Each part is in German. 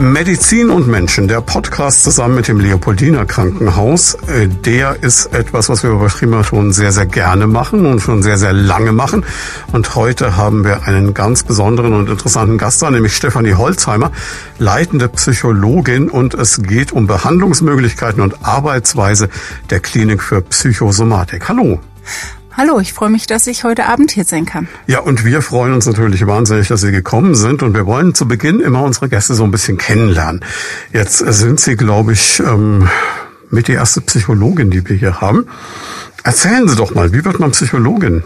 Medizin und Menschen, der Podcast zusammen mit dem Leopoldiner Krankenhaus, äh, der ist etwas, was wir bei Primaton sehr, sehr gerne machen und schon sehr, sehr lange machen. Und heute haben wir einen ganz besonderen und interessanten Gast da, nämlich Stefanie Holzheimer, leitende Psychologin und es geht um Behandlungsmöglichkeiten und Arbeitsweise der Klinik für Psychosomatik. Hallo. Hallo, ich freue mich, dass ich heute Abend hier sein kann. Ja, und wir freuen uns natürlich wahnsinnig, dass Sie gekommen sind. Und wir wollen zu Beginn immer unsere Gäste so ein bisschen kennenlernen. Jetzt sind Sie, glaube ich, ähm, mit die erste Psychologin, die wir hier haben. Erzählen Sie doch mal, wie wird man Psychologin?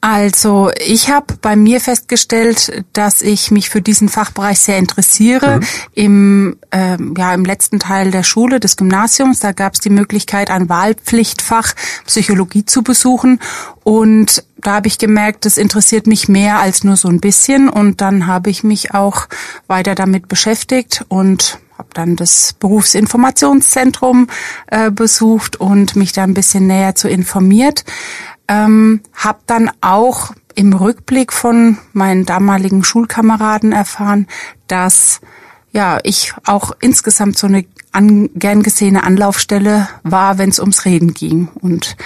Also ich habe bei mir festgestellt, dass ich mich für diesen Fachbereich sehr interessiere. Mhm. Im, äh, ja, Im letzten Teil der Schule, des Gymnasiums, da gab es die Möglichkeit, ein Wahlpflichtfach Psychologie zu besuchen. Und da habe ich gemerkt, das interessiert mich mehr als nur so ein bisschen. Und dann habe ich mich auch weiter damit beschäftigt und habe dann das Berufsinformationszentrum äh, besucht und mich da ein bisschen näher zu informiert ähm, habe dann auch im Rückblick von meinen damaligen Schulkameraden erfahren, dass ja ich auch insgesamt so eine an, gern gesehene Anlaufstelle war, wenn es ums Reden ging. Und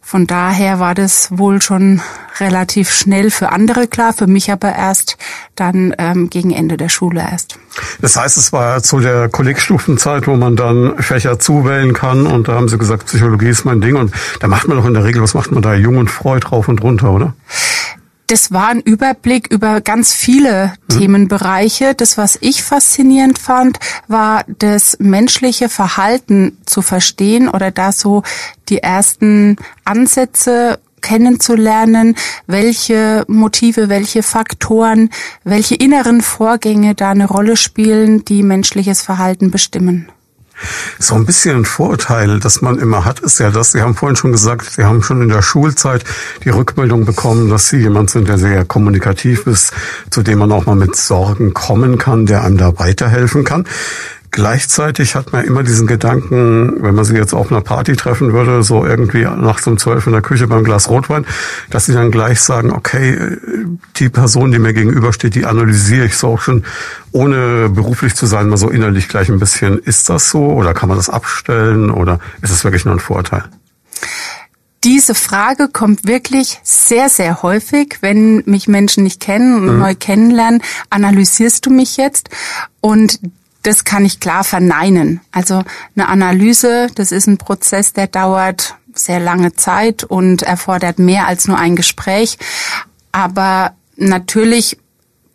von daher war das wohl schon relativ schnell für andere klar, für mich aber erst dann ähm, gegen Ende der Schule erst. Das heißt, es war zu der Kollegstufenzeit, wo man dann Fächer zuwählen kann und da haben Sie gesagt, Psychologie ist mein Ding und da macht man doch in der Regel, was macht man da, Jung und Freud rauf und runter, oder? das war ein Überblick über ganz viele mhm. Themenbereiche. Das, was ich faszinierend fand, war das menschliche Verhalten zu verstehen oder da so die ersten Ansätze kennenzulernen, welche Motive, welche Faktoren, welche inneren Vorgänge da eine Rolle spielen, die menschliches Verhalten bestimmen. So ein bisschen ein Vorurteil, das man immer hat, ist ja das, Sie haben vorhin schon gesagt, Sie haben schon in der Schulzeit die Rückmeldung bekommen, dass Sie jemand sind, der sehr kommunikativ ist, zu dem man auch mal mit Sorgen kommen kann, der einem da weiterhelfen kann. Gleichzeitig hat man immer diesen Gedanken, wenn man sie jetzt auf einer Party treffen würde, so irgendwie nachts um zwölf in der Küche beim Glas Rotwein, dass sie dann gleich sagen, okay, die Person, die mir gegenübersteht, die analysiere ich so auch schon, ohne beruflich zu sein, mal so innerlich gleich ein bisschen, ist das so oder kann man das abstellen oder ist es wirklich nur ein Vorteil? Diese Frage kommt wirklich sehr, sehr häufig, wenn mich Menschen nicht kennen und mhm. neu kennenlernen. Analysierst du mich jetzt? Und das kann ich klar verneinen. Also eine Analyse, das ist ein Prozess, der dauert sehr lange Zeit und erfordert mehr als nur ein Gespräch. Aber natürlich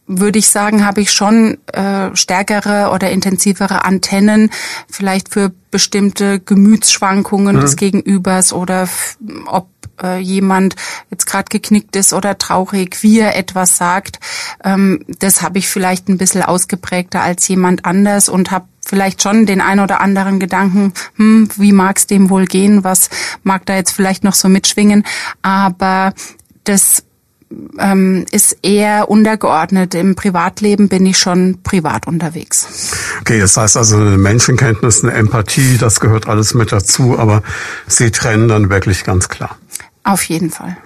würde ich sagen, habe ich schon äh, stärkere oder intensivere Antennen, vielleicht für bestimmte Gemütsschwankungen mhm. des Gegenübers oder ob äh, jemand jetzt gerade geknickt ist oder traurig, wie er etwas sagt. Ähm, das habe ich vielleicht ein bisschen ausgeprägter als jemand anders und habe vielleicht schon den ein oder anderen Gedanken, hm, wie mag es dem wohl gehen, was mag da jetzt vielleicht noch so mitschwingen. Aber das ähm, ist eher untergeordnet. Im Privatleben bin ich schon privat unterwegs. Okay, das heißt also eine Menschenkenntnis, eine Empathie, das gehört alles mit dazu, aber Sie trennen dann wirklich ganz klar. Auf jeden Fall.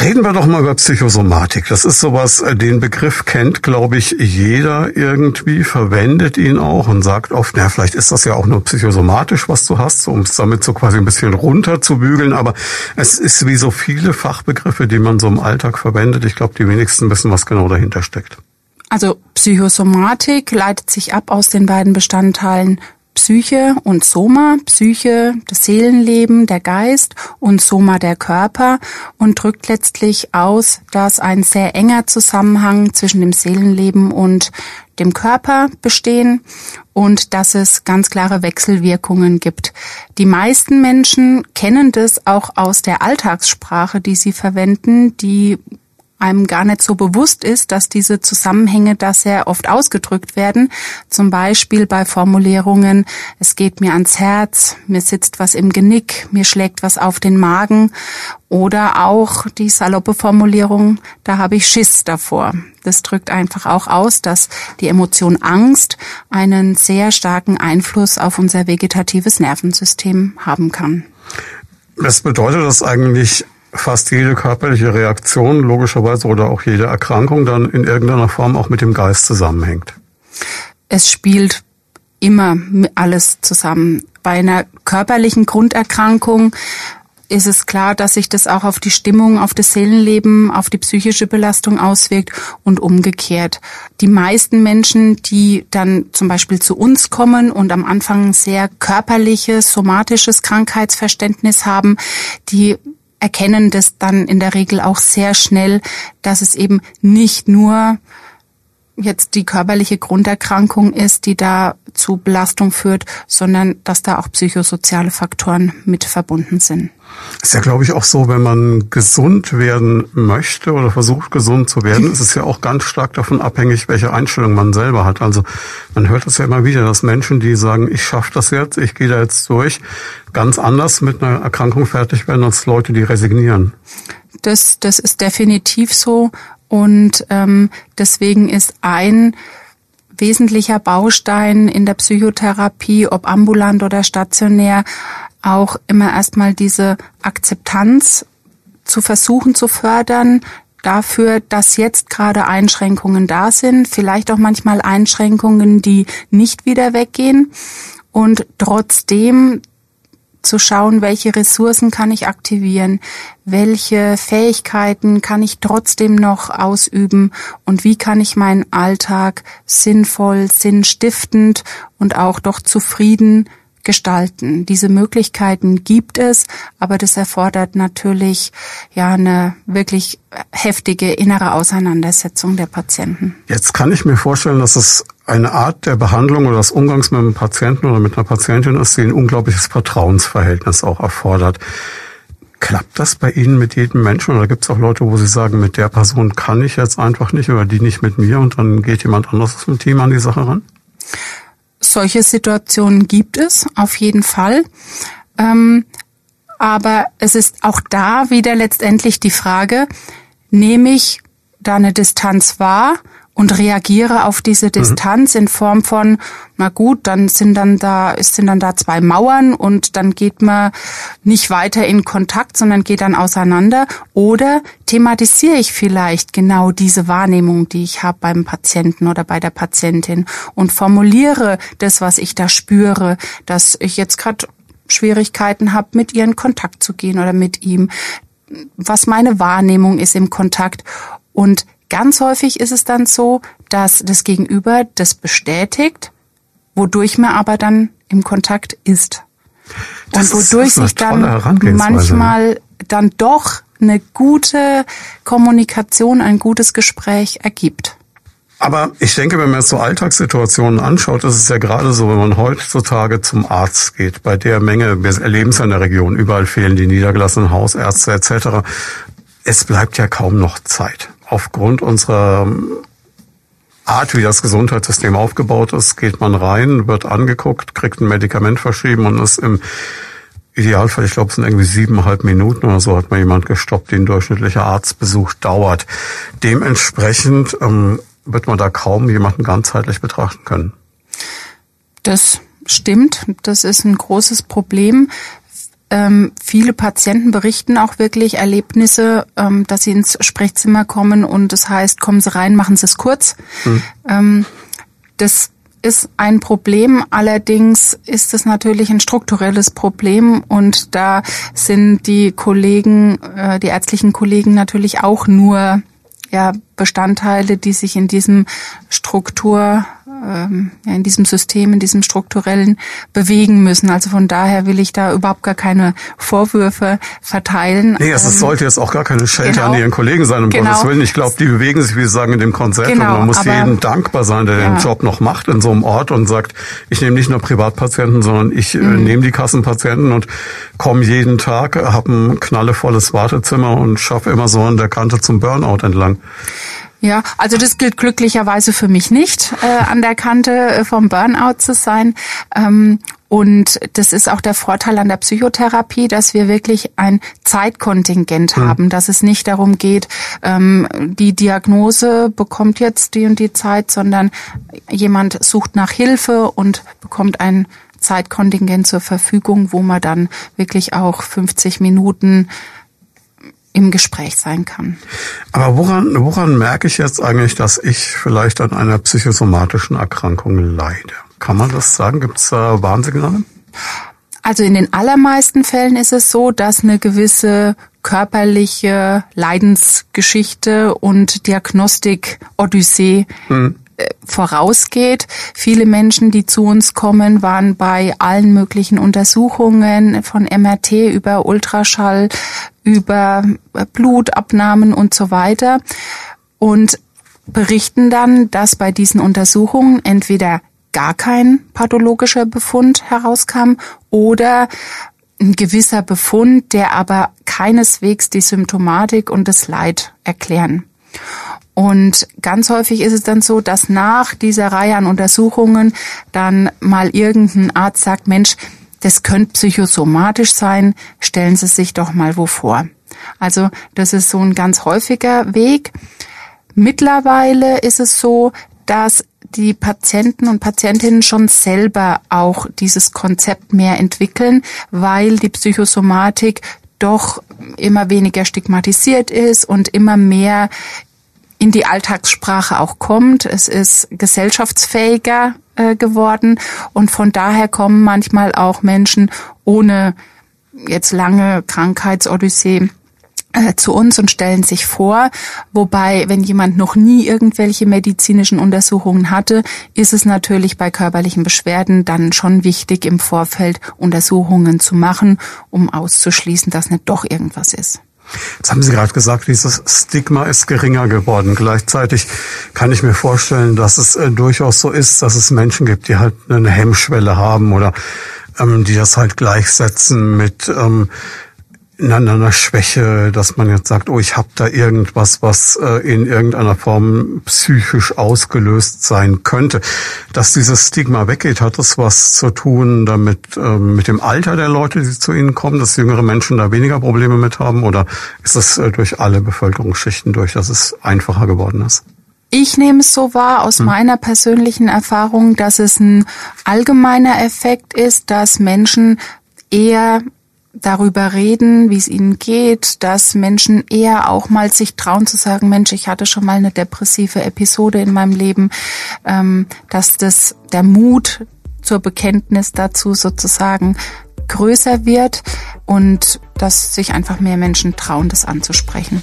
Reden wir doch mal über Psychosomatik. Das ist sowas, äh, den Begriff kennt, glaube ich, jeder irgendwie, verwendet ihn auch und sagt oft, na, vielleicht ist das ja auch nur psychosomatisch, was du hast, um es damit so quasi ein bisschen runterzubügeln. Aber es ist wie so viele Fachbegriffe, die man so im Alltag verwendet. Ich glaube, die wenigsten wissen, was genau dahinter steckt. Also Psychosomatik leitet sich ab aus den beiden Bestandteilen Psyche und Soma, Psyche das Seelenleben, der Geist und Soma der Körper und drückt letztlich aus, dass ein sehr enger Zusammenhang zwischen dem Seelenleben und dem Körper bestehen und dass es ganz klare Wechselwirkungen gibt. Die meisten Menschen kennen das auch aus der Alltagssprache, die sie verwenden, die einem gar nicht so bewusst ist, dass diese Zusammenhänge da sehr oft ausgedrückt werden. Zum Beispiel bei Formulierungen, es geht mir ans Herz, mir sitzt was im Genick, mir schlägt was auf den Magen oder auch die saloppe Formulierung, da habe ich Schiss davor. Das drückt einfach auch aus, dass die Emotion Angst einen sehr starken Einfluss auf unser vegetatives Nervensystem haben kann. Was bedeutet das eigentlich fast jede körperliche Reaktion, logischerweise, oder auch jede Erkrankung dann in irgendeiner Form auch mit dem Geist zusammenhängt. Es spielt immer alles zusammen. Bei einer körperlichen Grunderkrankung ist es klar, dass sich das auch auf die Stimmung, auf das Seelenleben, auf die psychische Belastung auswirkt und umgekehrt. Die meisten Menschen, die dann zum Beispiel zu uns kommen und am Anfang sehr körperliches, somatisches Krankheitsverständnis haben, die erkennen das dann in der Regel auch sehr schnell, dass es eben nicht nur jetzt die körperliche Grunderkrankung ist, die da zu Belastung führt, sondern dass da auch psychosoziale Faktoren mit verbunden sind. Ist ja, glaube ich, auch so, wenn man gesund werden möchte oder versucht, gesund zu werden, ist es ja auch ganz stark davon abhängig, welche Einstellung man selber hat. Also man hört es ja immer wieder, dass Menschen, die sagen, ich schaffe das jetzt, ich gehe da jetzt durch, ganz anders mit einer Erkrankung fertig werden als Leute, die resignieren. Das, das ist definitiv so. Und ähm, deswegen ist ein wesentlicher Baustein in der Psychotherapie, ob ambulant oder stationär, auch immer erstmal diese Akzeptanz zu versuchen zu fördern, dafür, dass jetzt gerade Einschränkungen da sind, vielleicht auch manchmal Einschränkungen, die nicht wieder weggehen. Und trotzdem zu schauen, welche Ressourcen kann ich aktivieren, welche Fähigkeiten kann ich trotzdem noch ausüben und wie kann ich meinen Alltag sinnvoll, sinnstiftend und auch doch zufrieden gestalten. Diese Möglichkeiten gibt es, aber das erfordert natürlich ja eine wirklich heftige innere Auseinandersetzung der Patienten. Jetzt kann ich mir vorstellen, dass es eine Art der Behandlung oder des Umgangs mit einem Patienten oder mit einer Patientin ist, die ein unglaubliches Vertrauensverhältnis auch erfordert. Klappt das bei Ihnen mit jedem Menschen oder gibt es auch Leute, wo Sie sagen, mit der Person kann ich jetzt einfach nicht oder die nicht mit mir und dann geht jemand anderes aus dem Team an die Sache ran? Solche Situationen gibt es auf jeden Fall. Ähm, aber es ist auch da wieder letztendlich die Frage, nehme ich da eine Distanz wahr und reagiere auf diese mhm. Distanz mhm. in Form von, na gut, dann sind dann da, sind dann da zwei Mauern und dann geht man nicht weiter in Kontakt, sondern geht dann auseinander. Oder thematisiere ich vielleicht genau diese Wahrnehmung, die ich habe beim Patienten oder bei der Patientin und formuliere das, was ich da spüre, dass ich jetzt gerade Schwierigkeiten habe, mit ihr in Kontakt zu gehen oder mit ihm, was meine Wahrnehmung ist im Kontakt und Ganz häufig ist es dann so, dass das Gegenüber das bestätigt, wodurch man aber dann im Kontakt ist. Das und wodurch sich dann manchmal dann doch eine gute Kommunikation, ein gutes Gespräch ergibt. Aber ich denke, wenn man jetzt so Alltagssituationen anschaut, ist es ja gerade so, wenn man heutzutage zum Arzt geht, bei der Menge, wir erleben es in der Region, überall fehlen die niedergelassenen Hausärzte etc. Es bleibt ja kaum noch Zeit aufgrund unserer Art, wie das Gesundheitssystem aufgebaut ist, geht man rein, wird angeguckt, kriegt ein Medikament verschrieben und ist im Idealfall, ich glaube, es sind irgendwie siebeneinhalb Minuten oder so, hat man jemand gestoppt, den durchschnittlicher Arztbesuch dauert. Dementsprechend ähm, wird man da kaum jemanden ganzheitlich betrachten können. Das stimmt. Das ist ein großes Problem. Ähm, viele Patienten berichten auch wirklich Erlebnisse, ähm, dass sie ins Sprechzimmer kommen und das heißt, kommen Sie rein, machen Sie es kurz. Mhm. Ähm, das ist ein Problem. Allerdings ist es natürlich ein strukturelles Problem und da sind die Kollegen, äh, die ärztlichen Kollegen natürlich auch nur ja, Bestandteile, die sich in diesem Struktur ähm, in diesem System, in diesem strukturellen bewegen müssen. Also von daher will ich da überhaupt gar keine Vorwürfe verteilen. Nee, es ähm, sollte jetzt auch gar keine Schelte genau, an Ihren Kollegen sein, um genau, Gottes Willen. Ich glaube, die bewegen sich, wie Sie sagen, in dem Konzept genau, und man muss aber, jedem dankbar sein, der ja. den Job noch macht in so einem Ort und sagt, ich nehme nicht nur Privatpatienten, sondern ich äh, mhm. nehme die Kassenpatienten und komme jeden Tag, habe ein knallevolles Wartezimmer und schaffe immer so an der Kante zum Burnout entlang. Ja, also das gilt glücklicherweise für mich nicht, äh, an der Kante äh, vom Burnout zu sein. Ähm, und das ist auch der Vorteil an der Psychotherapie, dass wir wirklich ein Zeitkontingent mhm. haben, dass es nicht darum geht, ähm, die Diagnose bekommt jetzt die und die Zeit, sondern jemand sucht nach Hilfe und bekommt ein Zeitkontingent zur Verfügung, wo man dann wirklich auch 50 Minuten im Gespräch sein kann. Aber woran, woran merke ich jetzt eigentlich, dass ich vielleicht an einer psychosomatischen Erkrankung leide? Kann man das sagen? Gibt es da Warnsignale? Also in den allermeisten Fällen ist es so, dass eine gewisse körperliche Leidensgeschichte und Diagnostik-Odyssee hm vorausgeht. Viele Menschen, die zu uns kommen, waren bei allen möglichen Untersuchungen von MRT über Ultraschall, über Blutabnahmen und so weiter und berichten dann, dass bei diesen Untersuchungen entweder gar kein pathologischer Befund herauskam oder ein gewisser Befund, der aber keineswegs die Symptomatik und das Leid erklären. Und ganz häufig ist es dann so, dass nach dieser Reihe an Untersuchungen dann mal irgendein Arzt sagt, Mensch, das könnte psychosomatisch sein, stellen Sie sich doch mal wo vor. Also das ist so ein ganz häufiger Weg. Mittlerweile ist es so, dass die Patienten und Patientinnen schon selber auch dieses Konzept mehr entwickeln, weil die Psychosomatik doch immer weniger stigmatisiert ist und immer mehr in die Alltagssprache auch kommt. Es ist gesellschaftsfähiger äh, geworden und von daher kommen manchmal auch Menschen ohne jetzt lange Krankheitsodyssee äh, zu uns und stellen sich vor. Wobei, wenn jemand noch nie irgendwelche medizinischen Untersuchungen hatte, ist es natürlich bei körperlichen Beschwerden dann schon wichtig, im Vorfeld Untersuchungen zu machen, um auszuschließen, dass nicht doch irgendwas ist. Jetzt haben Sie gerade gesagt, dieses Stigma ist geringer geworden. Gleichzeitig kann ich mir vorstellen, dass es äh, durchaus so ist, dass es Menschen gibt, die halt eine Hemmschwelle haben oder ähm, die das halt gleichsetzen mit ähm, in einer Schwäche, dass man jetzt sagt, oh, ich habe da irgendwas, was äh, in irgendeiner Form psychisch ausgelöst sein könnte. Dass dieses Stigma weggeht, hat das was zu tun damit äh, mit dem Alter der Leute, die zu Ihnen kommen, dass jüngere Menschen da weniger Probleme mit haben? Oder ist das äh, durch alle Bevölkerungsschichten durch, dass es einfacher geworden ist? Ich nehme es so wahr aus hm. meiner persönlichen Erfahrung, dass es ein allgemeiner Effekt ist, dass Menschen eher darüber reden, wie es ihnen geht, dass Menschen eher auch mal sich trauen zu sagen, Mensch, ich hatte schon mal eine depressive Episode in meinem Leben, ähm, dass das der Mut zur Bekenntnis dazu sozusagen größer wird und dass sich einfach mehr Menschen trauen, das anzusprechen.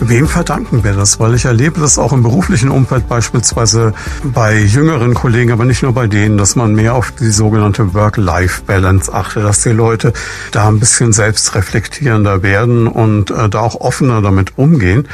Wem verdanken wir das? Weil ich erlebe das auch im beruflichen Umfeld beispielsweise bei jüngeren Kollegen, aber nicht nur bei denen, dass man mehr auf die sogenannte Work-Life-Balance achtet, dass die Leute da ein bisschen selbstreflektierender werden und äh, da auch offener damit umgehen.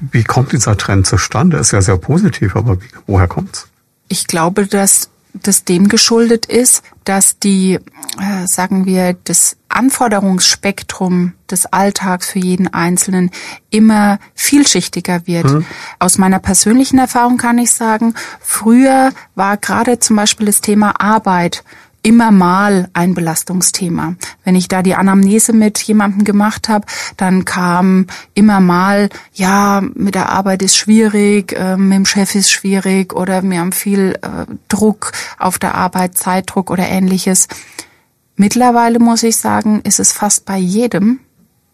Wie kommt dieser Trend zustande? Ist ja sehr positiv, aber wie, woher kommt's? Ich glaube, dass das dem geschuldet ist, dass die, äh, sagen wir, das Anforderungsspektrum des Alltags für jeden Einzelnen immer vielschichtiger wird. Mhm. Aus meiner persönlichen Erfahrung kann ich sagen, früher war gerade zum Beispiel das Thema Arbeit immer mal ein Belastungsthema. Wenn ich da die Anamnese mit jemandem gemacht habe, dann kam immer mal, ja, mit der Arbeit ist schwierig, äh, mit dem Chef ist schwierig oder wir haben viel äh, Druck auf der Arbeit, Zeitdruck oder ähnliches. Mittlerweile muss ich sagen, ist es fast bei jedem,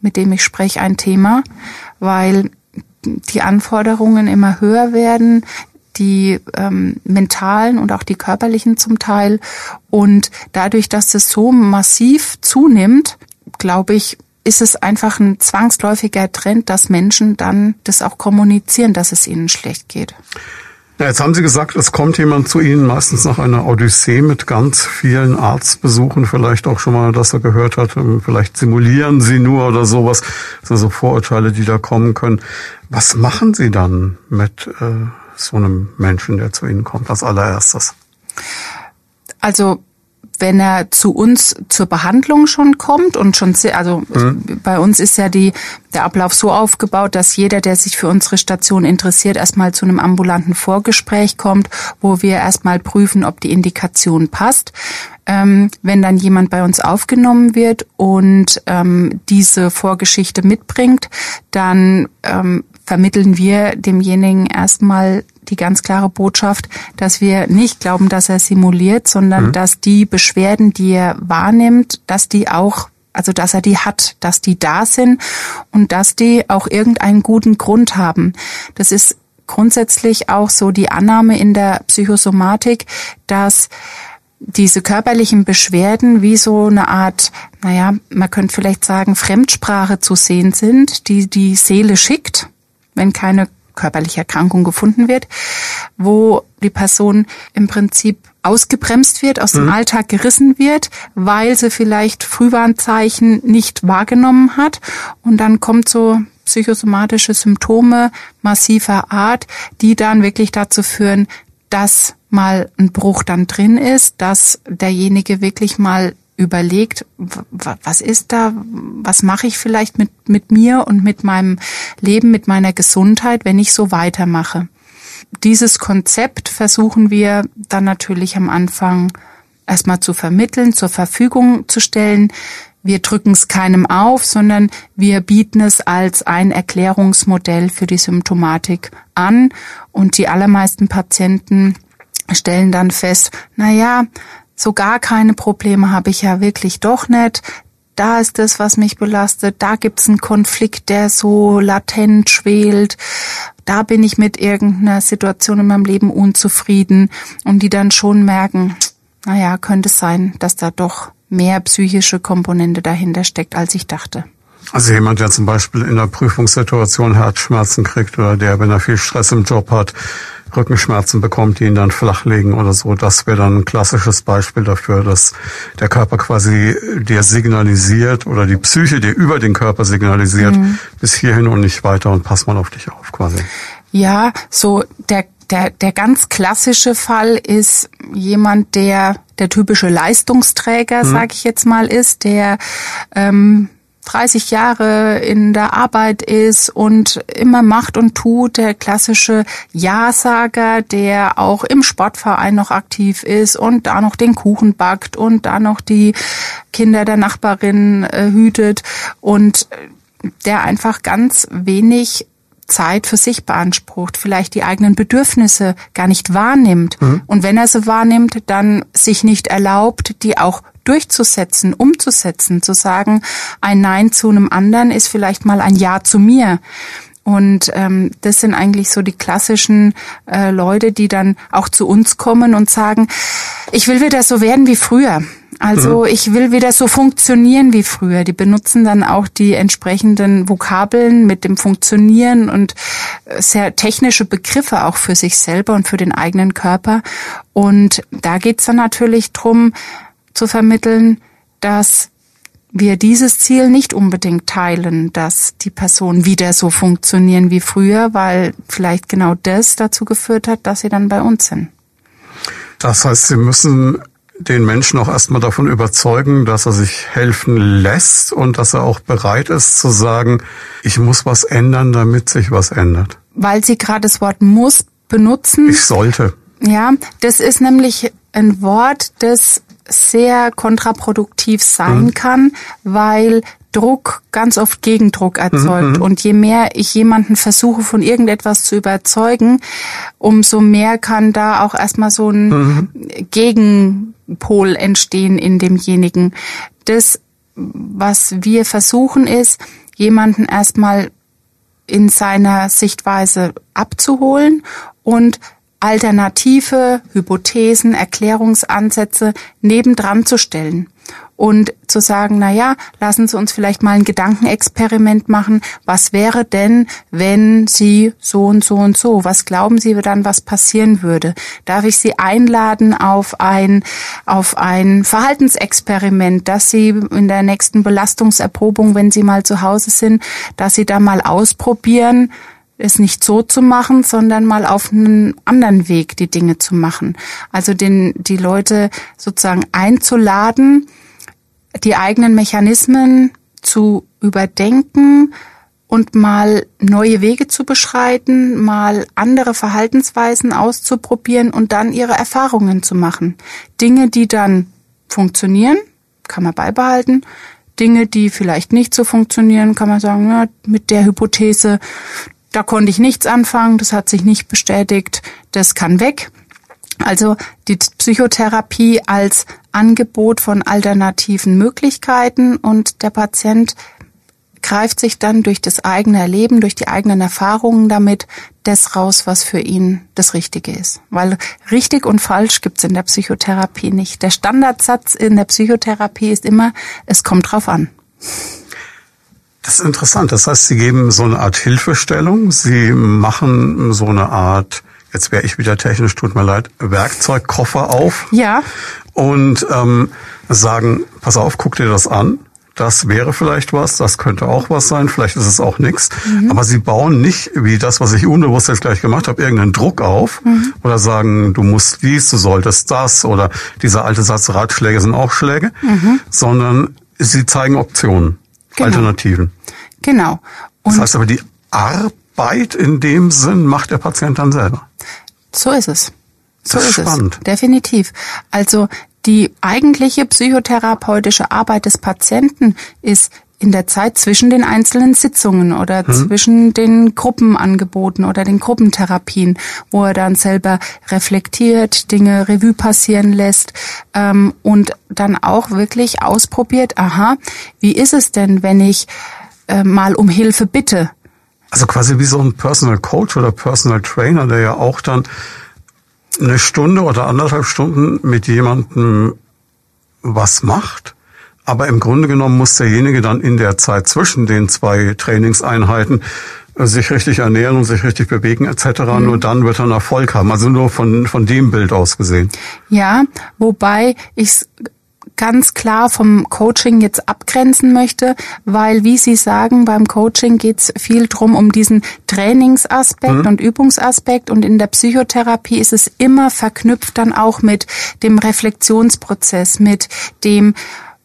mit dem ich spreche, ein Thema, weil die Anforderungen immer höher werden, die ähm, mentalen und auch die körperlichen zum Teil. Und dadurch, dass es so massiv zunimmt, glaube ich, ist es einfach ein zwangsläufiger Trend, dass Menschen dann das auch kommunizieren, dass es ihnen schlecht geht. Ja, jetzt haben Sie gesagt, es kommt jemand zu Ihnen meistens nach einer Odyssee mit ganz vielen Arztbesuchen, vielleicht auch schon mal, dass er gehört hat, ähm, vielleicht simulieren Sie nur oder sowas. Das sind so Vorurteile, die da kommen können. Was machen Sie dann mit äh, so einem Menschen, der zu Ihnen kommt, als allererstes? Also wenn er zu uns zur Behandlung schon kommt und schon, also mhm. bei uns ist ja die, der Ablauf so aufgebaut, dass jeder, der sich für unsere Station interessiert, erstmal zu einem ambulanten Vorgespräch kommt, wo wir erstmal prüfen, ob die Indikation passt. Ähm, wenn dann jemand bei uns aufgenommen wird und ähm, diese Vorgeschichte mitbringt, dann ähm, vermitteln wir demjenigen erstmal die ganz klare Botschaft, dass wir nicht glauben, dass er simuliert, sondern mhm. dass die Beschwerden, die er wahrnimmt, dass die auch also dass er die hat, dass die da sind und dass die auch irgendeinen guten Grund haben. Das ist grundsätzlich auch so die Annahme in der Psychosomatik, dass diese körperlichen Beschwerden wie so eine Art, naja, man könnte vielleicht sagen, Fremdsprache zu sehen sind, die die Seele schickt, wenn keine körperliche Erkrankung gefunden wird, wo die Person im Prinzip ausgebremst wird, aus dem mhm. Alltag gerissen wird, weil sie vielleicht Frühwarnzeichen nicht wahrgenommen hat. Und dann kommt so psychosomatische Symptome massiver Art, die dann wirklich dazu führen, dass mal ein Bruch dann drin ist, dass derjenige wirklich mal überlegt, was ist da, was mache ich vielleicht mit, mit mir und mit meinem Leben, mit meiner Gesundheit, wenn ich so weitermache. Dieses Konzept versuchen wir dann natürlich am Anfang erstmal zu vermitteln, zur Verfügung zu stellen. Wir drücken es keinem auf, sondern wir bieten es als ein Erklärungsmodell für die Symptomatik an und die allermeisten Patienten stellen dann fest, na ja, so gar keine Probleme habe ich ja wirklich doch nicht. Da ist das, was mich belastet. Da gibt's einen Konflikt, der so latent schwelt. Da bin ich mit irgendeiner Situation in meinem Leben unzufrieden und die dann schon merken, naja, könnte es sein, dass da doch mehr psychische Komponente dahinter steckt, als ich dachte. Also jemand, der zum Beispiel in einer Prüfungssituation Herzschmerzen kriegt oder der, wenn er viel Stress im Job hat, Rückenschmerzen bekommt, die ihn dann flachlegen oder so. Das wäre dann ein klassisches Beispiel dafür, dass der Körper quasi dir signalisiert oder die Psyche dir über den Körper signalisiert, mhm. bis hierhin und nicht weiter und pass mal auf dich auf quasi. Ja, so der der, der ganz klassische Fall ist jemand, der der typische Leistungsträger, mhm. sage ich jetzt mal, ist, der ähm, 30 Jahre in der Arbeit ist und immer macht und tut, der klassische Ja-Sager, der auch im Sportverein noch aktiv ist und da noch den Kuchen backt und da noch die Kinder der Nachbarin äh, hütet und der einfach ganz wenig Zeit für sich beansprucht, vielleicht die eigenen Bedürfnisse gar nicht wahrnimmt. Mhm. Und wenn er sie wahrnimmt, dann sich nicht erlaubt, die auch durchzusetzen, umzusetzen, zu sagen, ein Nein zu einem anderen ist vielleicht mal ein Ja zu mir. Und ähm, das sind eigentlich so die klassischen äh, Leute, die dann auch zu uns kommen und sagen, ich will wieder so werden wie früher. Also mhm. ich will wieder so funktionieren wie früher. Die benutzen dann auch die entsprechenden Vokabeln mit dem Funktionieren und äh, sehr technische Begriffe auch für sich selber und für den eigenen Körper. Und da geht's dann natürlich drum zu vermitteln, dass wir dieses Ziel nicht unbedingt teilen, dass die Personen wieder so funktionieren wie früher, weil vielleicht genau das dazu geführt hat, dass sie dann bei uns sind. Das heißt, Sie müssen den Menschen auch erstmal davon überzeugen, dass er sich helfen lässt und dass er auch bereit ist zu sagen, ich muss was ändern, damit sich was ändert. Weil Sie gerade das Wort muss benutzen. Ich sollte. Ja, das ist nämlich ein Wort, das sehr kontraproduktiv sein mhm. kann, weil Druck ganz oft Gegendruck erzeugt. Mhm. Und je mehr ich jemanden versuche, von irgendetwas zu überzeugen, umso mehr kann da auch erstmal so ein mhm. Gegenpol entstehen in demjenigen. Das, was wir versuchen, ist, jemanden erstmal in seiner Sichtweise abzuholen und alternative Hypothesen, Erklärungsansätze nebendran zu stellen und zu sagen, na ja, lassen Sie uns vielleicht mal ein Gedankenexperiment machen. Was wäre denn, wenn Sie so und so und so? Was glauben Sie dann, was passieren würde? Darf ich Sie einladen auf ein, auf ein Verhaltensexperiment, dass Sie in der nächsten Belastungserprobung, wenn Sie mal zu Hause sind, dass Sie da mal ausprobieren, es nicht so zu machen, sondern mal auf einen anderen Weg die Dinge zu machen. Also den, die Leute sozusagen einzuladen, die eigenen Mechanismen zu überdenken und mal neue Wege zu beschreiten, mal andere Verhaltensweisen auszuprobieren und dann ihre Erfahrungen zu machen. Dinge, die dann funktionieren, kann man beibehalten. Dinge, die vielleicht nicht so funktionieren, kann man sagen, ja, mit der Hypothese, da konnte ich nichts anfangen, das hat sich nicht bestätigt, das kann weg. Also die Psychotherapie als Angebot von alternativen Möglichkeiten und der Patient greift sich dann durch das eigene Erleben, durch die eigenen Erfahrungen damit das raus, was für ihn das Richtige ist. Weil richtig und falsch gibt's in der Psychotherapie nicht. Der Standardsatz in der Psychotherapie ist immer, es kommt drauf an. Das ist interessant. Das heißt, Sie geben so eine Art Hilfestellung. Sie machen so eine Art jetzt wäre ich wieder technisch, tut mir leid, Werkzeugkoffer auf. Ja. Und ähm, sagen, pass auf, guck dir das an. Das wäre vielleicht was, das könnte auch was sein, vielleicht ist es auch nichts. Mhm. Aber sie bauen nicht, wie das, was ich unbewusst jetzt gleich gemacht habe, irgendeinen Druck auf mhm. oder sagen, du musst dies, du solltest das oder dieser alte Satz, Ratschläge sind auch Schläge, mhm. sondern sie zeigen Optionen, genau. Alternativen. Genau. Und das heißt aber, die Arbeit in dem Sinn macht der Patient dann selber. So ist es. So das ist, ist spannend. es. Definitiv. Also die eigentliche psychotherapeutische Arbeit des Patienten ist in der Zeit zwischen den einzelnen Sitzungen oder hm. zwischen den Gruppenangeboten oder den Gruppentherapien, wo er dann selber reflektiert, Dinge Revue passieren lässt ähm, und dann auch wirklich ausprobiert, aha, wie ist es denn, wenn ich äh, mal um Hilfe bitte? Also quasi wie so ein Personal Coach oder Personal Trainer, der ja auch dann eine Stunde oder anderthalb Stunden mit jemandem was macht. Aber im Grunde genommen muss derjenige dann in der Zeit zwischen den zwei Trainingseinheiten sich richtig ernähren und sich richtig bewegen etc. Mhm. Nur dann wird er einen Erfolg haben. Also nur von, von dem Bild aus gesehen. Ja, wobei ich ganz klar vom Coaching jetzt abgrenzen möchte, weil, wie Sie sagen, beim Coaching geht es viel drum um diesen Trainingsaspekt mhm. und Übungsaspekt und in der Psychotherapie ist es immer verknüpft dann auch mit dem Reflexionsprozess, mit dem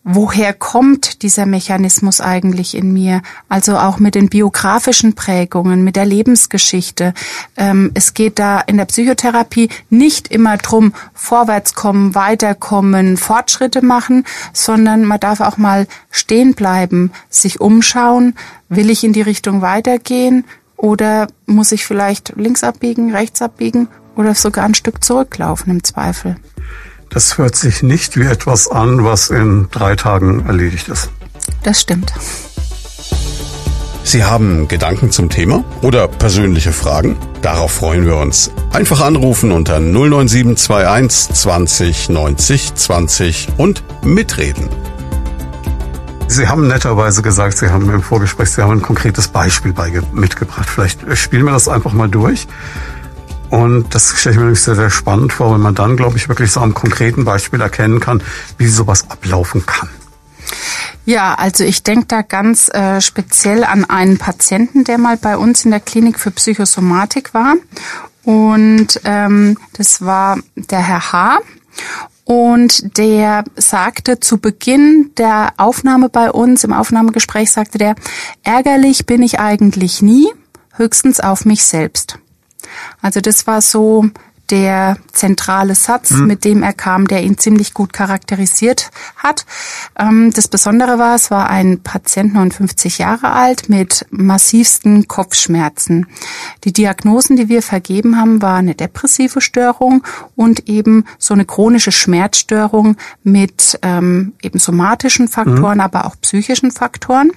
woher kommt dieser Mechanismus eigentlich in mir? Also auch mit den biografischen Prägungen, mit der Lebensgeschichte. Ähm, es geht da in der Psychotherapie nicht immer drum, vorwärtskommen, weiterkommen, Fortschritte machen, sondern man darf auch mal stehen bleiben, sich umschauen. Will ich in die Richtung weitergehen? Oder muss ich vielleicht links abbiegen, rechts abbiegen oder sogar ein Stück zurücklaufen im Zweifel? Das hört sich nicht wie etwas an, was in drei Tagen erledigt ist. Das stimmt. Sie haben Gedanken zum Thema oder persönliche Fragen? Darauf freuen wir uns. Einfach anrufen unter 09721 20 90 20 und mitreden. Sie haben netterweise gesagt, Sie haben im Vorgespräch, Sie haben ein konkretes Beispiel mitgebracht. Vielleicht spielen wir das einfach mal durch. Und das stelle ich mir nämlich sehr, sehr spannend vor, weil man dann, glaube ich, wirklich so am konkreten Beispiel erkennen kann, wie sowas ablaufen kann. Ja, also ich denke da ganz äh, speziell an einen Patienten, der mal bei uns in der Klinik für Psychosomatik war. Und ähm, das war der Herr H. Und der sagte zu Beginn der Aufnahme bei uns, im Aufnahmegespräch sagte der, ärgerlich bin ich eigentlich nie, höchstens auf mich selbst. Also das war so der zentrale Satz, mhm. mit dem er kam, der ihn ziemlich gut charakterisiert hat. Ähm, das Besondere war, es war ein Patient 59 Jahre alt mit massivsten Kopfschmerzen. Die Diagnosen, die wir vergeben haben, war eine depressive Störung und eben so eine chronische Schmerzstörung mit ähm, eben somatischen Faktoren, mhm. aber auch psychischen Faktoren.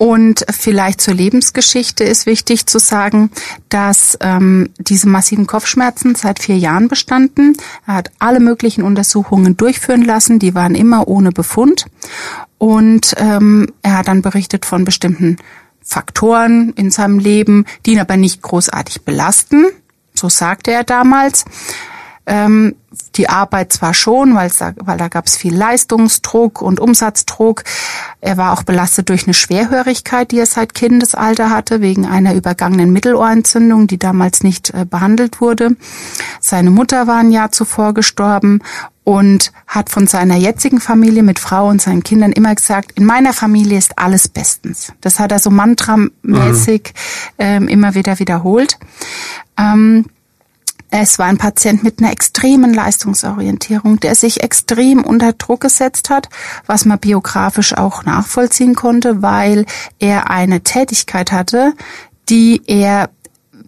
Und vielleicht zur Lebensgeschichte ist wichtig zu sagen, dass ähm, diese massiven Kopfschmerzen seit vier Jahren bestanden. Er hat alle möglichen Untersuchungen durchführen lassen, die waren immer ohne Befund. Und ähm, er hat dann berichtet von bestimmten Faktoren in seinem Leben, die ihn aber nicht großartig belasten. So sagte er damals. Ähm, die Arbeit zwar schon, weil da, weil da gab es viel Leistungsdruck und Umsatzdruck. Er war auch belastet durch eine Schwerhörigkeit, die er seit Kindesalter hatte, wegen einer übergangenen Mittelohrentzündung, die damals nicht äh, behandelt wurde. Seine Mutter war ein Jahr zuvor gestorben und hat von seiner jetzigen Familie mit Frau und seinen Kindern immer gesagt, in meiner Familie ist alles bestens. Das hat er so mantramäßig mhm. ähm, immer wieder wiederholt. Ähm, es war ein Patient mit einer extremen Leistungsorientierung, der sich extrem unter Druck gesetzt hat, was man biografisch auch nachvollziehen konnte, weil er eine Tätigkeit hatte, die er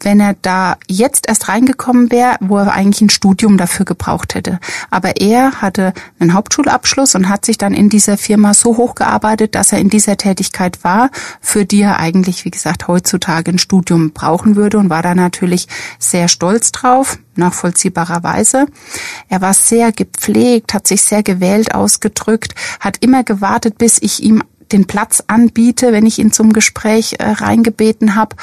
wenn er da jetzt erst reingekommen wäre, wo er eigentlich ein Studium dafür gebraucht hätte. Aber er hatte einen Hauptschulabschluss und hat sich dann in dieser Firma so hochgearbeitet, dass er in dieser Tätigkeit war, für die er eigentlich, wie gesagt, heutzutage ein Studium brauchen würde und war da natürlich sehr stolz drauf, nachvollziehbarerweise. Er war sehr gepflegt, hat sich sehr gewählt ausgedrückt, hat immer gewartet, bis ich ihm den Platz anbiete, wenn ich ihn zum Gespräch äh, reingebeten habe.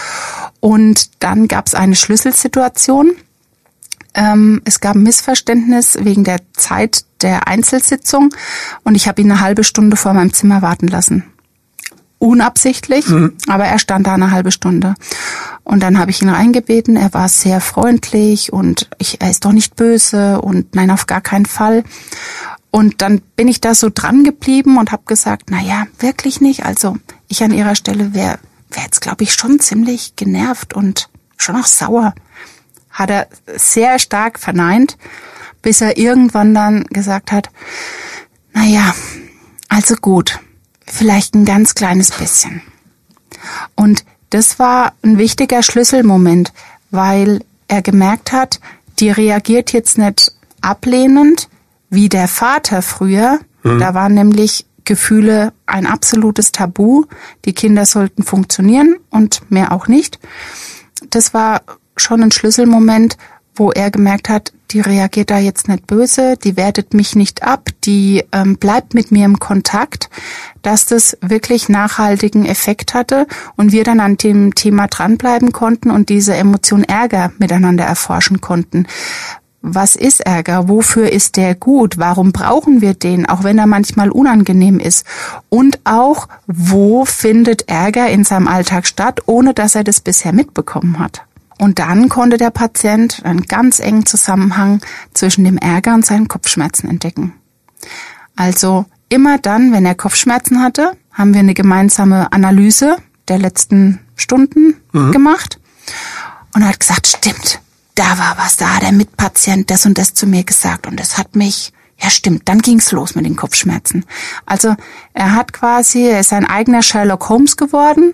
Und dann gab es eine Schlüsselsituation. Ähm, es gab ein Missverständnis wegen der Zeit der Einzelsitzung und ich habe ihn eine halbe Stunde vor meinem Zimmer warten lassen. Unabsichtlich, mhm. aber er stand da eine halbe Stunde. Und dann habe ich ihn reingebeten. Er war sehr freundlich und ich, er ist doch nicht böse und nein, auf gar keinen Fall. Und dann bin ich da so dran geblieben und habe gesagt, na ja, wirklich nicht. Also ich an ihrer Stelle wäre wär jetzt, glaube ich, schon ziemlich genervt und schon auch sauer. Hat er sehr stark verneint, bis er irgendwann dann gesagt hat, na ja, also gut, vielleicht ein ganz kleines bisschen. Und das war ein wichtiger Schlüsselmoment, weil er gemerkt hat, die reagiert jetzt nicht ablehnend, wie der Vater früher. Mhm. Da waren nämlich Gefühle ein absolutes Tabu. Die Kinder sollten funktionieren und mehr auch nicht. Das war schon ein Schlüsselmoment, wo er gemerkt hat, die reagiert da jetzt nicht böse, die wertet mich nicht ab, die ähm, bleibt mit mir im Kontakt, dass das wirklich nachhaltigen Effekt hatte und wir dann an dem Thema dranbleiben konnten und diese Emotion Ärger miteinander erforschen konnten was ist Ärger? Wofür ist der gut? Warum brauchen wir den, auch wenn er manchmal unangenehm ist? Und auch, wo findet Ärger in seinem Alltag statt, ohne dass er das bisher mitbekommen hat? Und dann konnte der Patient einen ganz engen Zusammenhang zwischen dem Ärger und seinen Kopfschmerzen entdecken. Also immer dann, wenn er Kopfschmerzen hatte, haben wir eine gemeinsame Analyse der letzten Stunden mhm. gemacht und er hat gesagt, stimmt, da war was, da hat der Mitpatient das und das zu mir gesagt und das hat mich, ja stimmt, dann ging's los mit den Kopfschmerzen. Also er hat quasi, er ist ein eigener Sherlock Holmes geworden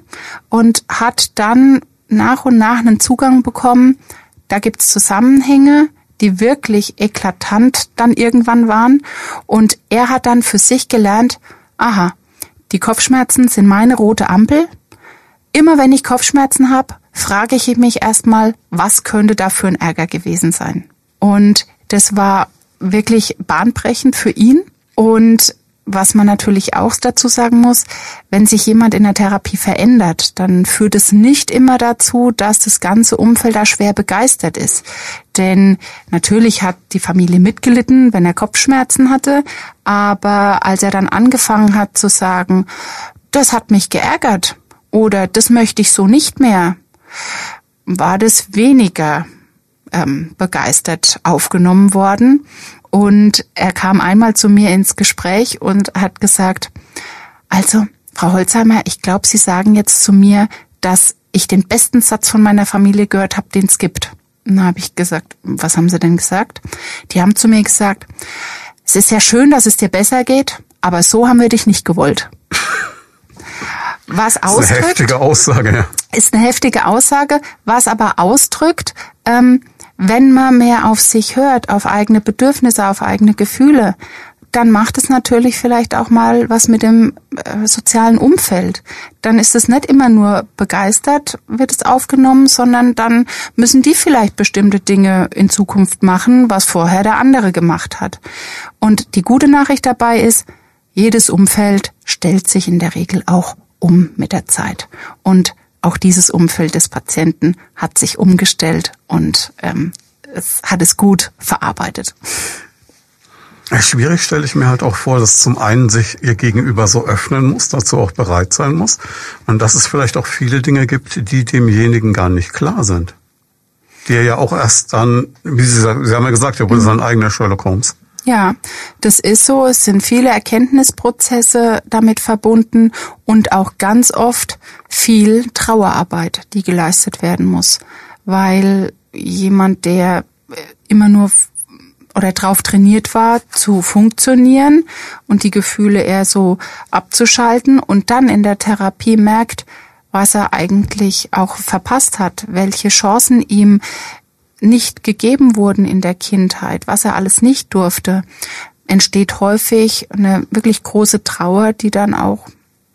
und hat dann nach und nach einen Zugang bekommen, da gibt's Zusammenhänge, die wirklich eklatant dann irgendwann waren und er hat dann für sich gelernt, aha, die Kopfschmerzen sind meine rote Ampel. Immer wenn ich Kopfschmerzen habe, frage ich mich erstmal, was könnte da für ein Ärger gewesen sein? Und das war wirklich bahnbrechend für ihn. Und was man natürlich auch dazu sagen muss, wenn sich jemand in der Therapie verändert, dann führt es nicht immer dazu, dass das ganze Umfeld da schwer begeistert ist. Denn natürlich hat die Familie mitgelitten, wenn er Kopfschmerzen hatte, aber als er dann angefangen hat zu sagen, das hat mich geärgert oder das möchte ich so nicht mehr, war das weniger ähm, begeistert aufgenommen worden. Und er kam einmal zu mir ins Gespräch und hat gesagt, also, Frau Holzheimer, ich glaube, Sie sagen jetzt zu mir, dass ich den besten Satz von meiner Familie gehört habe, den es gibt. Und dann habe ich gesagt, was haben Sie denn gesagt? Die haben zu mir gesagt, es ist ja schön, dass es dir besser geht, aber so haben wir dich nicht gewollt was ausdrückt. Das ist eine heftige Aussage, ja. Ist eine heftige Aussage, was aber ausdrückt, ähm, wenn man mehr auf sich hört, auf eigene Bedürfnisse, auf eigene Gefühle, dann macht es natürlich vielleicht auch mal was mit dem äh, sozialen Umfeld. Dann ist es nicht immer nur begeistert, wird es aufgenommen, sondern dann müssen die vielleicht bestimmte Dinge in Zukunft machen, was vorher der andere gemacht hat. Und die gute Nachricht dabei ist, jedes Umfeld stellt sich in der Regel auch um mit der Zeit. Und auch dieses Umfeld des Patienten hat sich umgestellt und ähm, es hat es gut verarbeitet. Schwierig stelle ich mir halt auch vor, dass zum einen sich ihr Gegenüber so öffnen muss, dazu auch bereit sein muss und dass es vielleicht auch viele Dinge gibt, die demjenigen gar nicht klar sind. Die er ja auch erst dann, wie Sie, Sie haben ja gesagt, er wurde mhm. sein eigener Sherlock Holmes. Ja, das ist so. Es sind viele Erkenntnisprozesse damit verbunden und auch ganz oft viel Trauerarbeit, die geleistet werden muss, weil jemand, der immer nur oder drauf trainiert war, zu funktionieren und die Gefühle eher so abzuschalten und dann in der Therapie merkt, was er eigentlich auch verpasst hat, welche Chancen ihm nicht gegeben wurden in der Kindheit, was er alles nicht durfte, entsteht häufig eine wirklich große Trauer, die dann auch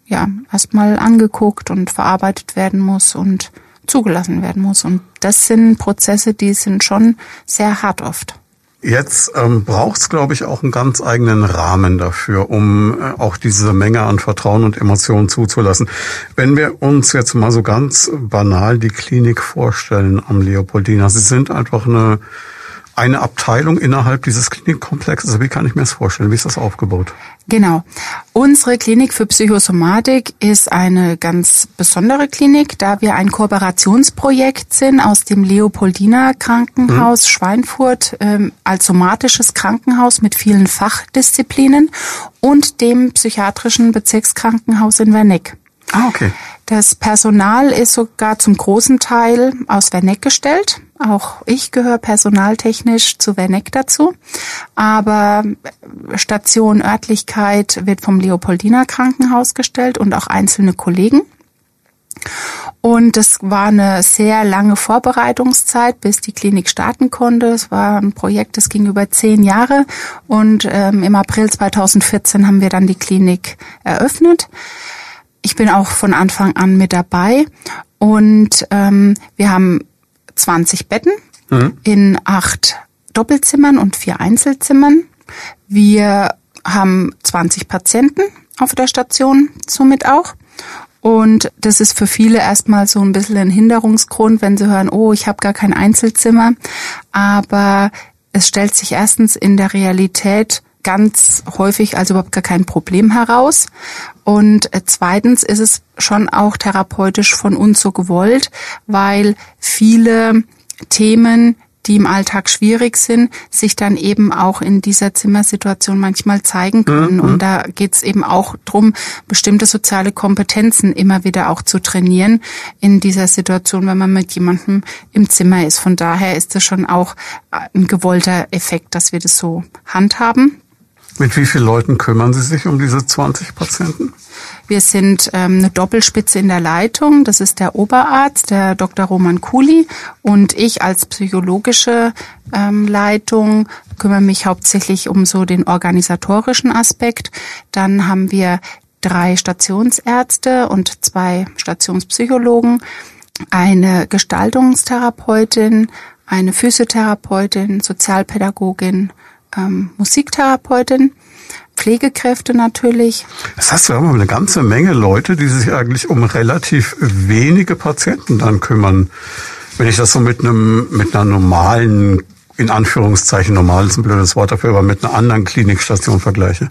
ja erstmal angeguckt und verarbeitet werden muss und zugelassen werden muss. Und das sind Prozesse, die sind schon sehr hart oft. Jetzt ähm, braucht es, glaube ich, auch einen ganz eigenen Rahmen dafür, um äh, auch diese Menge an Vertrauen und Emotionen zuzulassen. Wenn wir uns jetzt mal so ganz banal die Klinik vorstellen am Leopoldina, Sie sind einfach eine eine Abteilung innerhalb dieses Klinikkomplexes. Wie kann ich mir das vorstellen? Wie ist das aufgebaut? Genau. Unsere Klinik für Psychosomatik ist eine ganz besondere Klinik, da wir ein Kooperationsprojekt sind aus dem Leopoldina Krankenhaus mhm. Schweinfurt ähm, als somatisches Krankenhaus mit vielen Fachdisziplinen und dem psychiatrischen Bezirkskrankenhaus in Werneck. Ah, okay. Das Personal ist sogar zum großen Teil aus Werneck gestellt. Auch ich gehöre personaltechnisch zu Werneck dazu. Aber Station Örtlichkeit wird vom Leopoldiner Krankenhaus gestellt und auch einzelne Kollegen. Und es war eine sehr lange Vorbereitungszeit, bis die Klinik starten konnte. Es war ein Projekt, das ging über zehn Jahre. Und ähm, im April 2014 haben wir dann die Klinik eröffnet. Ich bin auch von Anfang an mit dabei. Und ähm, wir haben 20 Betten mhm. in acht Doppelzimmern und vier Einzelzimmern. Wir haben 20 Patienten auf der Station, somit auch. Und das ist für viele erstmal so ein bisschen ein Hinderungsgrund, wenn sie hören, oh, ich habe gar kein Einzelzimmer. Aber es stellt sich erstens in der Realität ganz häufig als überhaupt gar kein Problem heraus. Und äh, zweitens ist es schon auch therapeutisch von uns so gewollt, weil viele Themen, die im Alltag schwierig sind, sich dann eben auch in dieser Zimmersituation manchmal zeigen können. Mhm. Und da geht es eben auch drum, bestimmte soziale Kompetenzen immer wieder auch zu trainieren in dieser Situation, wenn man mit jemandem im Zimmer ist. Von daher ist das schon auch ein gewollter Effekt, dass wir das so handhaben. Mit wie vielen Leuten kümmern Sie sich um diese 20 Patienten? Wir sind ähm, eine Doppelspitze in der Leitung. Das ist der Oberarzt, der Dr. Roman Kuli. Und ich als psychologische ähm, Leitung kümmere mich hauptsächlich um so den organisatorischen Aspekt. Dann haben wir drei Stationsärzte und zwei Stationspsychologen, eine Gestaltungstherapeutin, eine Physiotherapeutin, Sozialpädagogin ähm, Musiktherapeutin, Pflegekräfte natürlich. Das heißt, wir haben eine ganze Menge Leute, die sich eigentlich um relativ wenige Patienten dann kümmern. Wenn ich das so mit einem, mit einer normalen, in Anführungszeichen normal ist ein blödes Wort dafür, aber mit einer anderen Klinikstation vergleiche.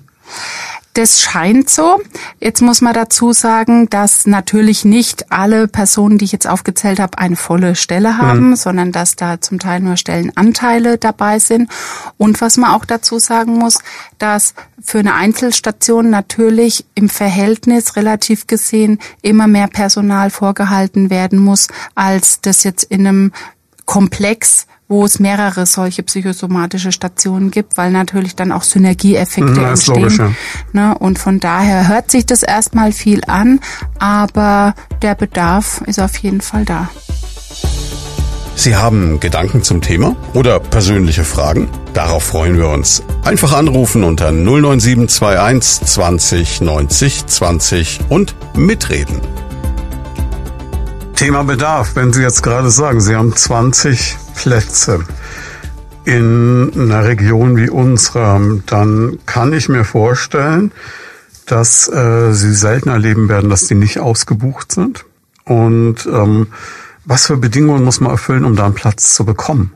Das scheint so. Jetzt muss man dazu sagen, dass natürlich nicht alle Personen, die ich jetzt aufgezählt habe, eine volle Stelle haben, mhm. sondern dass da zum Teil nur Stellenanteile dabei sind. Und was man auch dazu sagen muss, dass für eine Einzelstation natürlich im Verhältnis relativ gesehen immer mehr Personal vorgehalten werden muss, als das jetzt in einem Komplex wo es mehrere solche psychosomatische Stationen gibt, weil natürlich dann auch Synergieeffekte ja, entstehen. Logisch, ja. ne? Und von daher hört sich das erstmal viel an, aber der Bedarf ist auf jeden Fall da. Sie haben Gedanken zum Thema oder persönliche Fragen? Darauf freuen wir uns. Einfach anrufen unter 09721 20 90 20 und mitreden. Thema Bedarf. Wenn Sie jetzt gerade sagen, Sie haben 20 Plätze in einer Region wie unserer, dann kann ich mir vorstellen, dass äh, Sie selten erleben werden, dass die nicht ausgebucht sind. Und ähm, was für Bedingungen muss man erfüllen, um da einen Platz zu bekommen?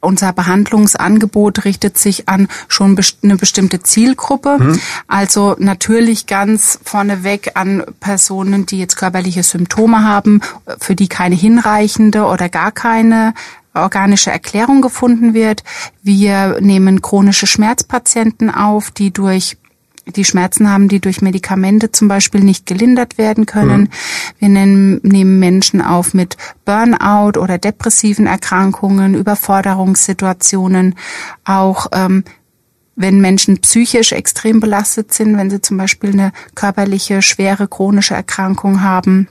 Unser Behandlungsangebot richtet sich an schon eine bestimmte Zielgruppe. Hm. Also natürlich ganz vorneweg an Personen, die jetzt körperliche Symptome haben, für die keine hinreichende oder gar keine organische Erklärung gefunden wird. Wir nehmen chronische Schmerzpatienten auf, die durch die Schmerzen haben, die durch Medikamente zum Beispiel nicht gelindert werden können. Mhm. Wir nehmen, nehmen Menschen auf mit Burnout oder depressiven Erkrankungen, Überforderungssituationen, auch ähm, wenn Menschen psychisch extrem belastet sind, wenn sie zum Beispiel eine körperliche, schwere, chronische Erkrankung haben.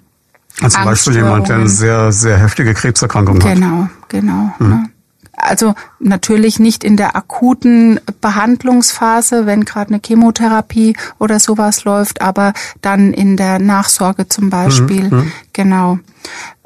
Also zum Beispiel jemand, der eine sehr, sehr heftige Krebserkrankung genau, hat. Genau, genau. Mhm. Ne? Also natürlich nicht in der akuten Behandlungsphase, wenn gerade eine Chemotherapie oder sowas läuft, aber dann in der Nachsorge zum Beispiel. Mhm, mhm. genau.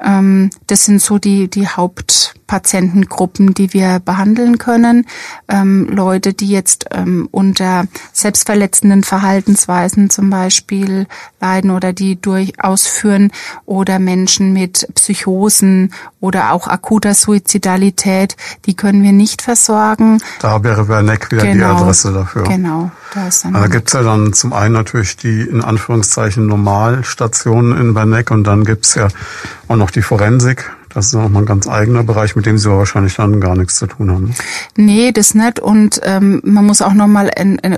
Ähm, das sind so die, die Hauptpatientengruppen, die wir behandeln können. Ähm, Leute, die jetzt ähm, unter selbstverletzenden Verhaltensweisen zum Beispiel leiden oder die durchaus führen oder Menschen mit Psychosen oder auch akuter Suizidalität, die können wir nicht versorgen. Da wäre Werneck wieder genau, die Adresse dafür. Genau. Da, ist dann da gibt's ja dann zum einen natürlich die in Anführungszeichen Normalstationen in Werneck und dann gibt's ja auch noch die Forensik. Das ist nochmal ein ganz eigener Bereich, mit dem Sie wahrscheinlich dann gar nichts zu tun haben. Nee, das nicht. Und ähm, man muss auch nochmal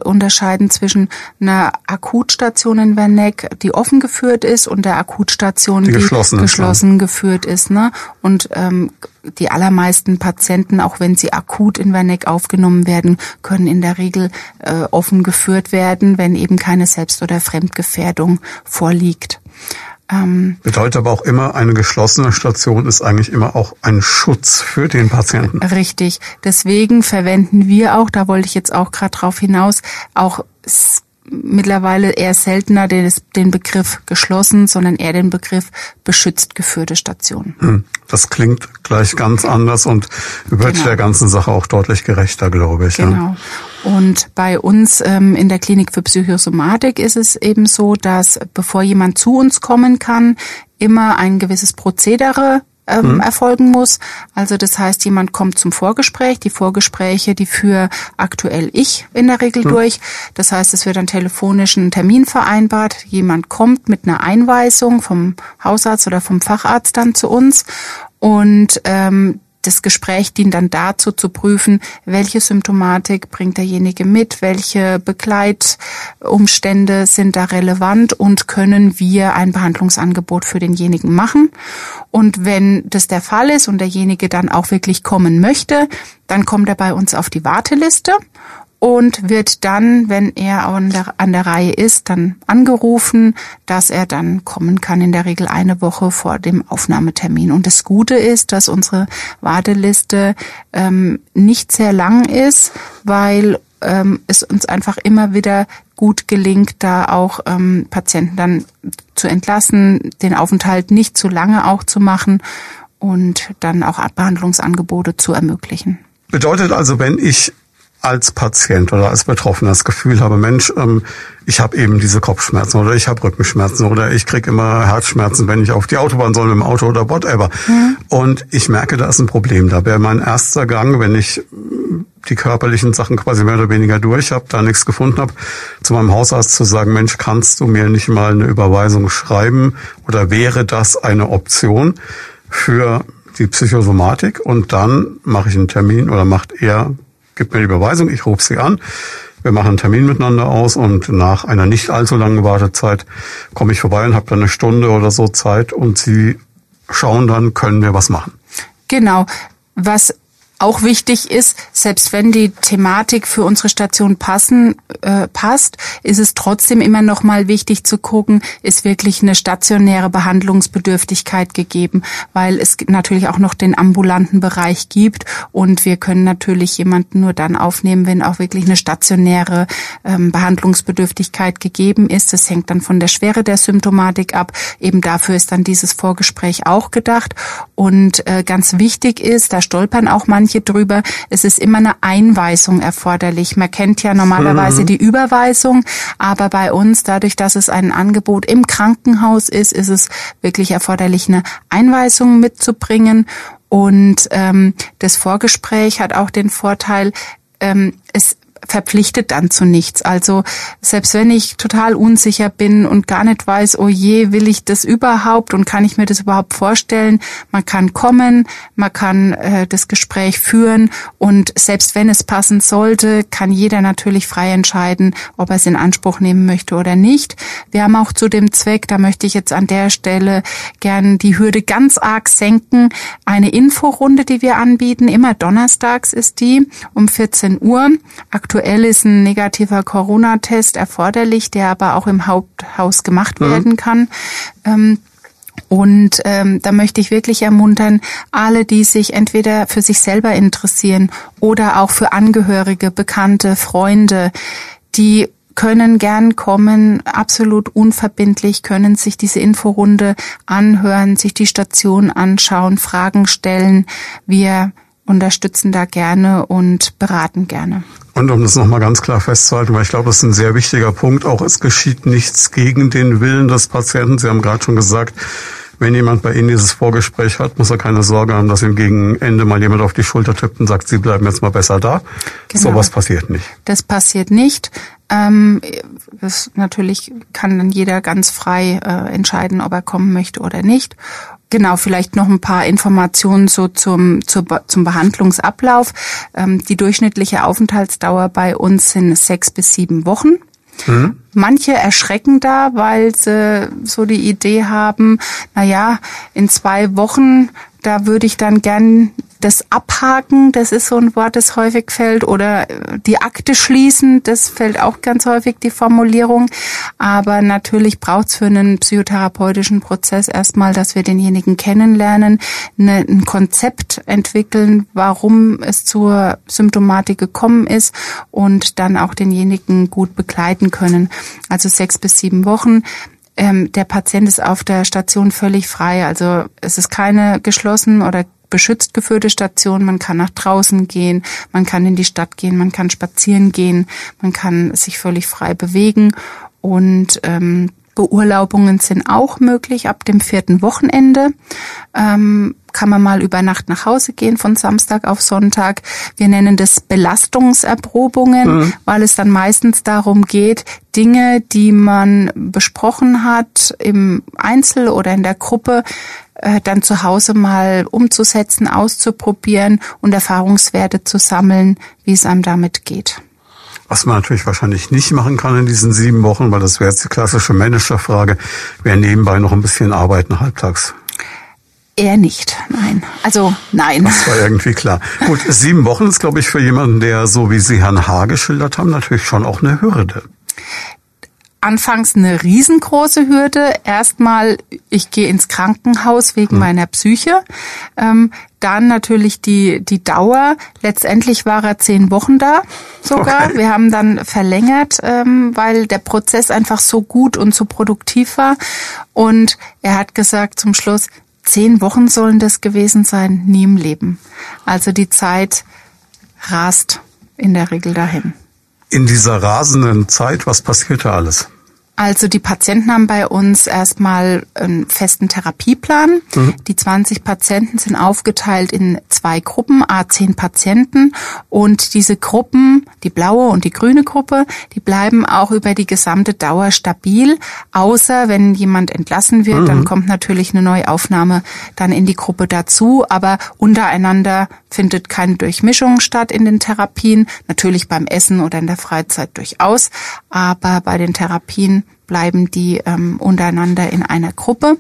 unterscheiden zwischen einer Akutstation in Werneck, die offen geführt ist, und der Akutstation, die, die geschlossen, geschlossen ist, geführt ist. Ne? Und ähm, die allermeisten Patienten, auch wenn sie akut in Werneck aufgenommen werden, können in der Regel äh, offen geführt werden, wenn eben keine Selbst- oder Fremdgefährdung vorliegt. Ähm, Bedeutet aber auch immer, eine geschlossene Station ist eigentlich immer auch ein Schutz für den Patienten. Richtig. Deswegen verwenden wir auch, da wollte ich jetzt auch gerade drauf hinaus, auch mittlerweile eher seltener den, den Begriff geschlossen, sondern eher den Begriff beschützt geführte Station. Hm, das klingt gleich ganz anders und wird genau. der ganzen Sache auch deutlich gerechter, glaube ich. Genau. Ja. Und bei uns ähm, in der Klinik für Psychosomatik ist es eben so, dass bevor jemand zu uns kommen kann, immer ein gewisses Prozedere ähm, mhm. erfolgen muss. Also das heißt, jemand kommt zum Vorgespräch. Die Vorgespräche, die führe aktuell ich in der Regel mhm. durch. Das heißt, es wird dann telefonisch ein Termin vereinbart. Jemand kommt mit einer Einweisung vom Hausarzt oder vom Facharzt dann zu uns und ähm, das Gespräch dient dann dazu zu prüfen, welche Symptomatik bringt derjenige mit, welche Begleitumstände sind da relevant und können wir ein Behandlungsangebot für denjenigen machen. Und wenn das der Fall ist und derjenige dann auch wirklich kommen möchte, dann kommt er bei uns auf die Warteliste und wird dann, wenn er an der, an der Reihe ist, dann angerufen, dass er dann kommen kann, in der Regel eine Woche vor dem Aufnahmetermin. Und das Gute ist, dass unsere Warteliste ähm, nicht sehr lang ist, weil ähm, es uns einfach immer wieder gut gelingt, da auch ähm, Patienten dann zu entlassen, den Aufenthalt nicht zu lange auch zu machen und dann auch Behandlungsangebote zu ermöglichen. Bedeutet also, wenn ich als Patient oder als Betroffener das Gefühl habe, Mensch, ähm, ich habe eben diese Kopfschmerzen oder ich habe Rückenschmerzen oder ich krieg immer Herzschmerzen, wenn ich auf die Autobahn soll mit dem Auto oder whatever. Mhm. Und ich merke, da ist ein Problem. Da wäre mein erster Gang, wenn ich die körperlichen Sachen quasi mehr oder weniger durch habe, da nichts gefunden habe, zu meinem Hausarzt zu sagen, Mensch, kannst du mir nicht mal eine Überweisung schreiben oder wäre das eine Option für die Psychosomatik und dann mache ich einen Termin oder macht er gibt mir die Überweisung, ich rufe sie an, wir machen einen Termin miteinander aus und nach einer nicht allzu langen Wartezeit komme ich vorbei und habe dann eine Stunde oder so Zeit und sie schauen dann, können wir was machen. Genau. Was auch wichtig ist, selbst wenn die Thematik für unsere Station passen äh, passt, ist es trotzdem immer noch mal wichtig zu gucken, ist wirklich eine stationäre Behandlungsbedürftigkeit gegeben, weil es natürlich auch noch den ambulanten Bereich gibt und wir können natürlich jemanden nur dann aufnehmen, wenn auch wirklich eine stationäre ähm, Behandlungsbedürftigkeit gegeben ist. Das hängt dann von der Schwere der Symptomatik ab. Eben dafür ist dann dieses Vorgespräch auch gedacht und äh, ganz wichtig ist, da stolpern auch manche manche drüber, es ist immer eine Einweisung erforderlich. Man kennt ja normalerweise mhm. die Überweisung, aber bei uns, dadurch, dass es ein Angebot im Krankenhaus ist, ist es wirklich erforderlich, eine Einweisung mitzubringen. Und ähm, das Vorgespräch hat auch den Vorteil, ähm, es verpflichtet dann zu nichts. Also selbst wenn ich total unsicher bin und gar nicht weiß, oh je, will ich das überhaupt und kann ich mir das überhaupt vorstellen, man kann kommen, man kann äh, das Gespräch führen und selbst wenn es passen sollte, kann jeder natürlich frei entscheiden, ob er es in Anspruch nehmen möchte oder nicht. Wir haben auch zu dem Zweck, da möchte ich jetzt an der Stelle gern die Hürde ganz arg senken, eine Inforunde, die wir anbieten. Immer donnerstags ist die um 14 Uhr. Aktuell ist ein negativer Corona-Test erforderlich, der aber auch im Haupthaus gemacht mhm. werden kann. Ähm, und ähm, da möchte ich wirklich ermuntern, alle, die sich entweder für sich selber interessieren oder auch für Angehörige, Bekannte, Freunde, die können gern kommen, absolut unverbindlich, können sich diese Inforunde anhören, sich die Station anschauen, Fragen stellen. Wir unterstützen da gerne und beraten gerne. Und um das nochmal ganz klar festzuhalten, weil ich glaube, das ist ein sehr wichtiger Punkt, auch es geschieht nichts gegen den Willen des Patienten. Sie haben gerade schon gesagt, wenn jemand bei Ihnen dieses Vorgespräch hat, muss er keine Sorge haben, dass ihm gegen Ende mal jemand auf die Schulter tippt und sagt, Sie bleiben jetzt mal besser da. Genau. Sowas passiert nicht. Das passiert nicht. Ähm, das natürlich kann dann jeder ganz frei äh, entscheiden, ob er kommen möchte oder nicht. Genau, vielleicht noch ein paar Informationen so zum, zu, zum Behandlungsablauf. Ähm, die durchschnittliche Aufenthaltsdauer bei uns sind sechs bis sieben Wochen. Mhm. Manche erschrecken da, weil sie so die Idee haben, na ja, in zwei Wochen, da würde ich dann gern das Abhaken, das ist so ein Wort, das häufig fällt, oder äh, die Akte schließen, das fällt auch ganz häufig die Formulierung. Aber natürlich braucht es für einen psychotherapeutischen Prozess erstmal, dass wir denjenigen kennenlernen, eine, ein Konzept entwickeln, warum es zur Symptomatik gekommen ist und dann auch denjenigen gut begleiten können. Also sechs bis sieben Wochen ähm, der Patient ist auf der Station völlig frei. Also es ist keine geschlossen oder beschützt geführte Station. Man kann nach draußen gehen, man kann in die Stadt gehen, man kann spazieren gehen, man kann sich völlig frei bewegen und ähm, Beurlaubungen sind auch möglich ab dem vierten Wochenende. Ähm, kann man mal über Nacht nach Hause gehen von Samstag auf Sonntag. Wir nennen das Belastungserprobungen, mhm. weil es dann meistens darum geht, Dinge, die man besprochen hat im Einzel oder in der Gruppe, äh, dann zu Hause mal umzusetzen, auszuprobieren und Erfahrungswerte zu sammeln, wie es einem damit geht. Was man natürlich wahrscheinlich nicht machen kann in diesen sieben Wochen, weil das wäre jetzt die klassische Managerfrage, wäre nebenbei noch ein bisschen arbeiten halbtags. Eher nicht, nein. Also nein. Das war irgendwie klar. Gut, sieben Wochen ist, glaube ich, für jemanden, der so wie Sie Herrn H. geschildert haben, natürlich schon auch eine Hürde anfangs eine riesengroße Hürde. Erstmal, ich gehe ins Krankenhaus wegen mhm. meiner Psyche. Ähm, dann natürlich die, die Dauer. Letztendlich war er zehn Wochen da sogar. Okay. Wir haben dann verlängert, ähm, weil der Prozess einfach so gut und so produktiv war. Und er hat gesagt zum Schluss, zehn Wochen sollen das gewesen sein, nie im Leben. Also die Zeit rast in der Regel dahin. In dieser rasenden Zeit, was passiert da alles? Also die Patienten haben bei uns erstmal einen festen Therapieplan. Mhm. Die 20 Patienten sind aufgeteilt in zwei Gruppen, a 10 Patienten. Und diese Gruppen, die blaue und die grüne Gruppe, die bleiben auch über die gesamte Dauer stabil. Außer wenn jemand entlassen wird, mhm. dann kommt natürlich eine neue Aufnahme dann in die Gruppe dazu. Aber untereinander findet keine Durchmischung statt in den Therapien. Natürlich beim Essen oder in der Freizeit durchaus. Aber bei den Therapien bleiben die ähm, untereinander in einer Gruppe.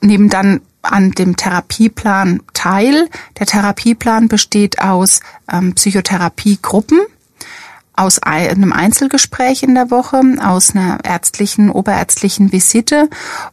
Neben dann an dem Therapieplan teil. Der Therapieplan besteht aus ähm, Psychotherapiegruppen aus einem Einzelgespräch in der Woche, aus einer ärztlichen, oberärztlichen Visite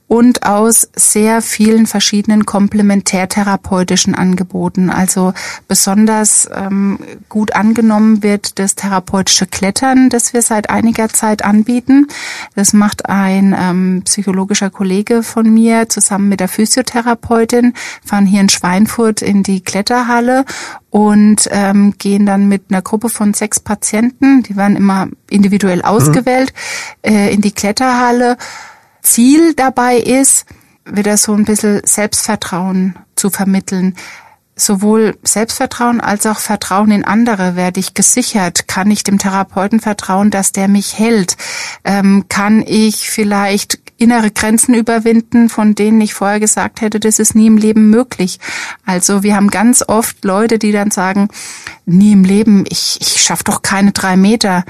und aus sehr vielen verschiedenen komplementärtherapeutischen Angeboten. Also besonders ähm, gut angenommen wird das therapeutische Klettern, das wir seit einiger Zeit anbieten. Das macht ein ähm, psychologischer Kollege von mir zusammen mit der Physiotherapeutin, fahren hier in Schweinfurt in die Kletterhalle und ähm, gehen dann mit einer Gruppe von sechs Patienten, die werden immer individuell mhm. ausgewählt, mhm. äh, in die Kletterhalle. Ziel dabei ist, wieder so ein bisschen Selbstvertrauen zu vermitteln. Sowohl Selbstvertrauen als auch Vertrauen in andere. Werde ich gesichert? Kann ich dem Therapeuten vertrauen, dass der mich hält? Ähm, kann ich vielleicht innere Grenzen überwinden, von denen ich vorher gesagt hätte, das ist nie im Leben möglich. Also wir haben ganz oft Leute, die dann sagen, nie im Leben, ich, ich schaffe doch keine drei Meter.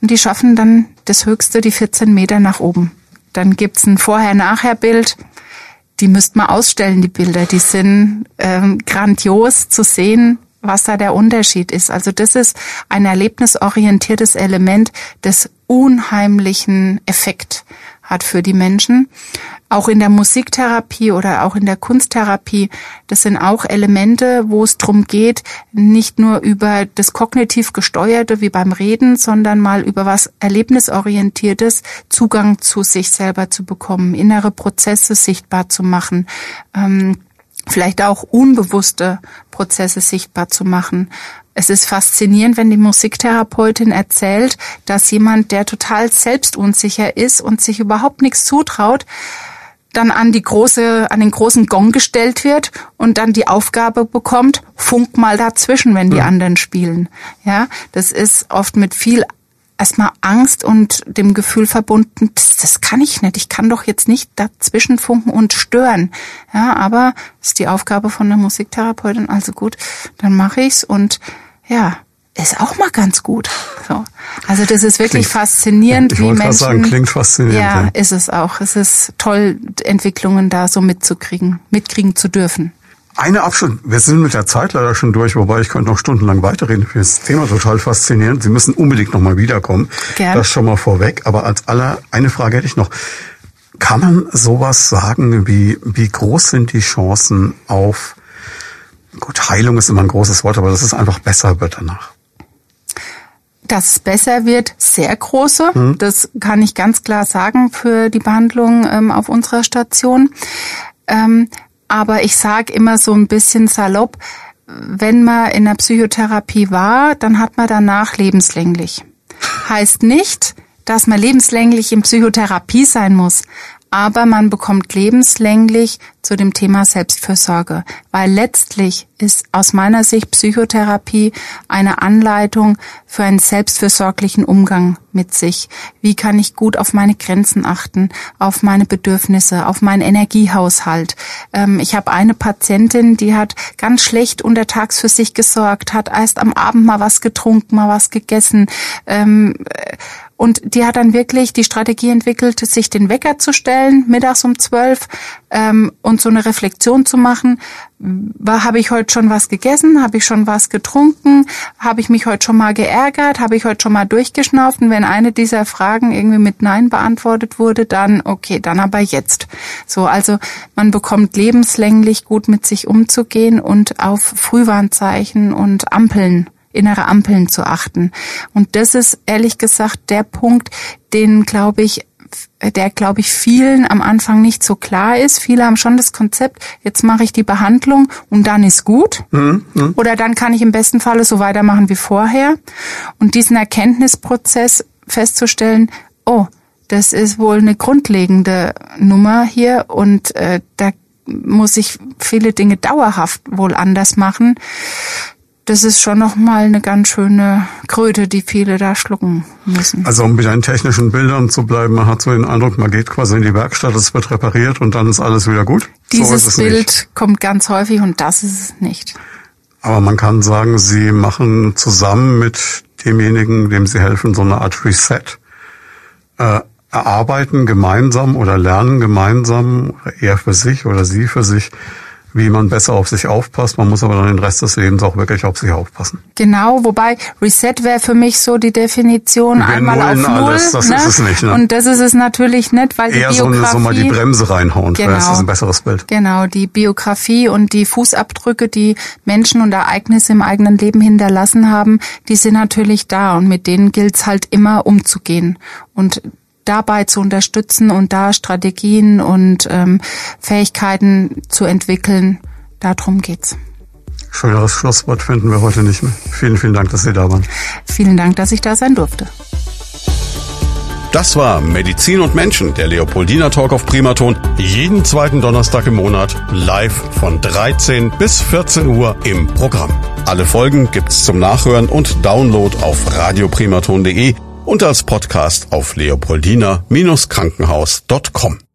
Und die schaffen dann das Höchste, die 14 Meter nach oben. Dann gibt's ein Vorher-Nachher-Bild. Die müsst man ausstellen, die Bilder. Die sind ähm, grandios zu sehen, was da der Unterschied ist. Also das ist ein erlebnisorientiertes Element des unheimlichen Effekt hat für die Menschen. Auch in der Musiktherapie oder auch in der Kunsttherapie, das sind auch Elemente, wo es darum geht, nicht nur über das kognitiv gesteuerte wie beim Reden, sondern mal über was erlebnisorientiertes Zugang zu sich selber zu bekommen, innere Prozesse sichtbar zu machen. Ähm, vielleicht auch unbewusste Prozesse sichtbar zu machen. Es ist faszinierend, wenn die Musiktherapeutin erzählt, dass jemand, der total selbstunsicher ist und sich überhaupt nichts zutraut, dann an die große, an den großen Gong gestellt wird und dann die Aufgabe bekommt, funk mal dazwischen, wenn die ja. anderen spielen. Ja, das ist oft mit viel erstmal Angst und dem Gefühl verbunden, das, das kann ich nicht. Ich kann doch jetzt nicht dazwischen funken und stören. Ja, aber ist die Aufgabe von der Musiktherapeutin. Also gut, dann mache ich's und ja, ist auch mal ganz gut. So. Also das ist wirklich klingt, faszinierend, ich wie Menschen. Sagen, klingt faszinierend. Ja, ja, ist es auch. Es ist toll, Entwicklungen da so mitzukriegen, mitkriegen zu dürfen. Eine Abschluss. Wir sind mit der Zeit leider schon durch, wobei ich könnte noch stundenlang weiterreden. Ich finde das Thema total faszinierend. Sie müssen unbedingt nochmal wiederkommen. Gerne. Das schon mal vorweg. Aber als aller, eine Frage hätte ich noch. Kann man sowas sagen wie, wie groß sind die Chancen auf, gut, Heilung ist immer ein großes Wort, aber dass es einfach besser wird danach? Dass es besser wird, sehr große. Hm. Das kann ich ganz klar sagen für die Behandlung ähm, auf unserer Station. Ähm, aber ich sage immer so ein bisschen salopp, wenn man in der Psychotherapie war, dann hat man danach lebenslänglich. Heißt nicht, dass man lebenslänglich in Psychotherapie sein muss aber man bekommt lebenslänglich zu dem Thema Selbstfürsorge, weil letztlich ist aus meiner Sicht Psychotherapie eine Anleitung für einen selbstfürsorglichen Umgang mit sich. Wie kann ich gut auf meine Grenzen achten, auf meine Bedürfnisse, auf meinen Energiehaushalt? Ähm, ich habe eine Patientin, die hat ganz schlecht untertags für sich gesorgt, hat erst am Abend mal was getrunken, mal was gegessen. Ähm, und die hat dann wirklich die Strategie entwickelt, sich den Wecker zu stellen, mittags um zwölf, ähm, und so eine Reflexion zu machen. Habe ich heute schon was gegessen? Habe ich schon was getrunken? Habe ich mich heute schon mal geärgert? Habe ich heute schon mal durchgeschnauft? Und wenn eine dieser Fragen irgendwie mit Nein beantwortet wurde, dann okay, dann aber jetzt. So, also man bekommt lebenslänglich gut mit sich umzugehen und auf Frühwarnzeichen und Ampeln innere Ampeln zu achten. Und das ist ehrlich gesagt der Punkt, den glaube ich, der glaube ich vielen am Anfang nicht so klar ist. Viele haben schon das Konzept, jetzt mache ich die Behandlung und dann ist gut. Mhm, mh. Oder dann kann ich im besten Falle so weitermachen wie vorher. Und diesen Erkenntnisprozess festzustellen, oh, das ist wohl eine grundlegende Nummer hier und äh, da muss ich viele Dinge dauerhaft wohl anders machen das ist schon nochmal eine ganz schöne Kröte, die viele da schlucken müssen. Also um mit den technischen Bildern zu bleiben, man hat so den Eindruck, man geht quasi in die Werkstatt, es wird repariert und dann ist alles wieder gut. Dieses so Bild nicht. kommt ganz häufig und das ist es nicht. Aber man kann sagen, Sie machen zusammen mit demjenigen, dem Sie helfen, so eine Art Reset. Äh, erarbeiten gemeinsam oder lernen gemeinsam, er für sich oder sie für sich, wie man besser auf sich aufpasst. Man muss aber dann den Rest des Lebens auch wirklich auf sich aufpassen. Genau, wobei Reset wäre für mich so die Definition Wir einmal auf Null. alles, das ne? ist es nicht, ne? Und das ist es natürlich nicht, weil Eher die so, eine, Biografie... so mal die Bremse reinhauen, Genau. das ist ein besseres Bild. Genau, die Biografie und die Fußabdrücke, die Menschen und Ereignisse im eigenen Leben hinterlassen haben, die sind natürlich da und mit denen gilt's halt immer umzugehen und dabei zu unterstützen und da Strategien und ähm, Fähigkeiten zu entwickeln. Darum geht's. Schöneres Schlusswort finden wir heute nicht mehr. Vielen, vielen Dank, dass Sie da waren. Vielen Dank, dass ich da sein durfte. Das war Medizin und Menschen, der Leopoldina Talk auf Primaton. Jeden zweiten Donnerstag im Monat live von 13 bis 14 Uhr im Programm. Alle Folgen gibt's zum Nachhören und Download auf radioprimaton.de und als Podcast auf leopoldina-krankenhaus.com.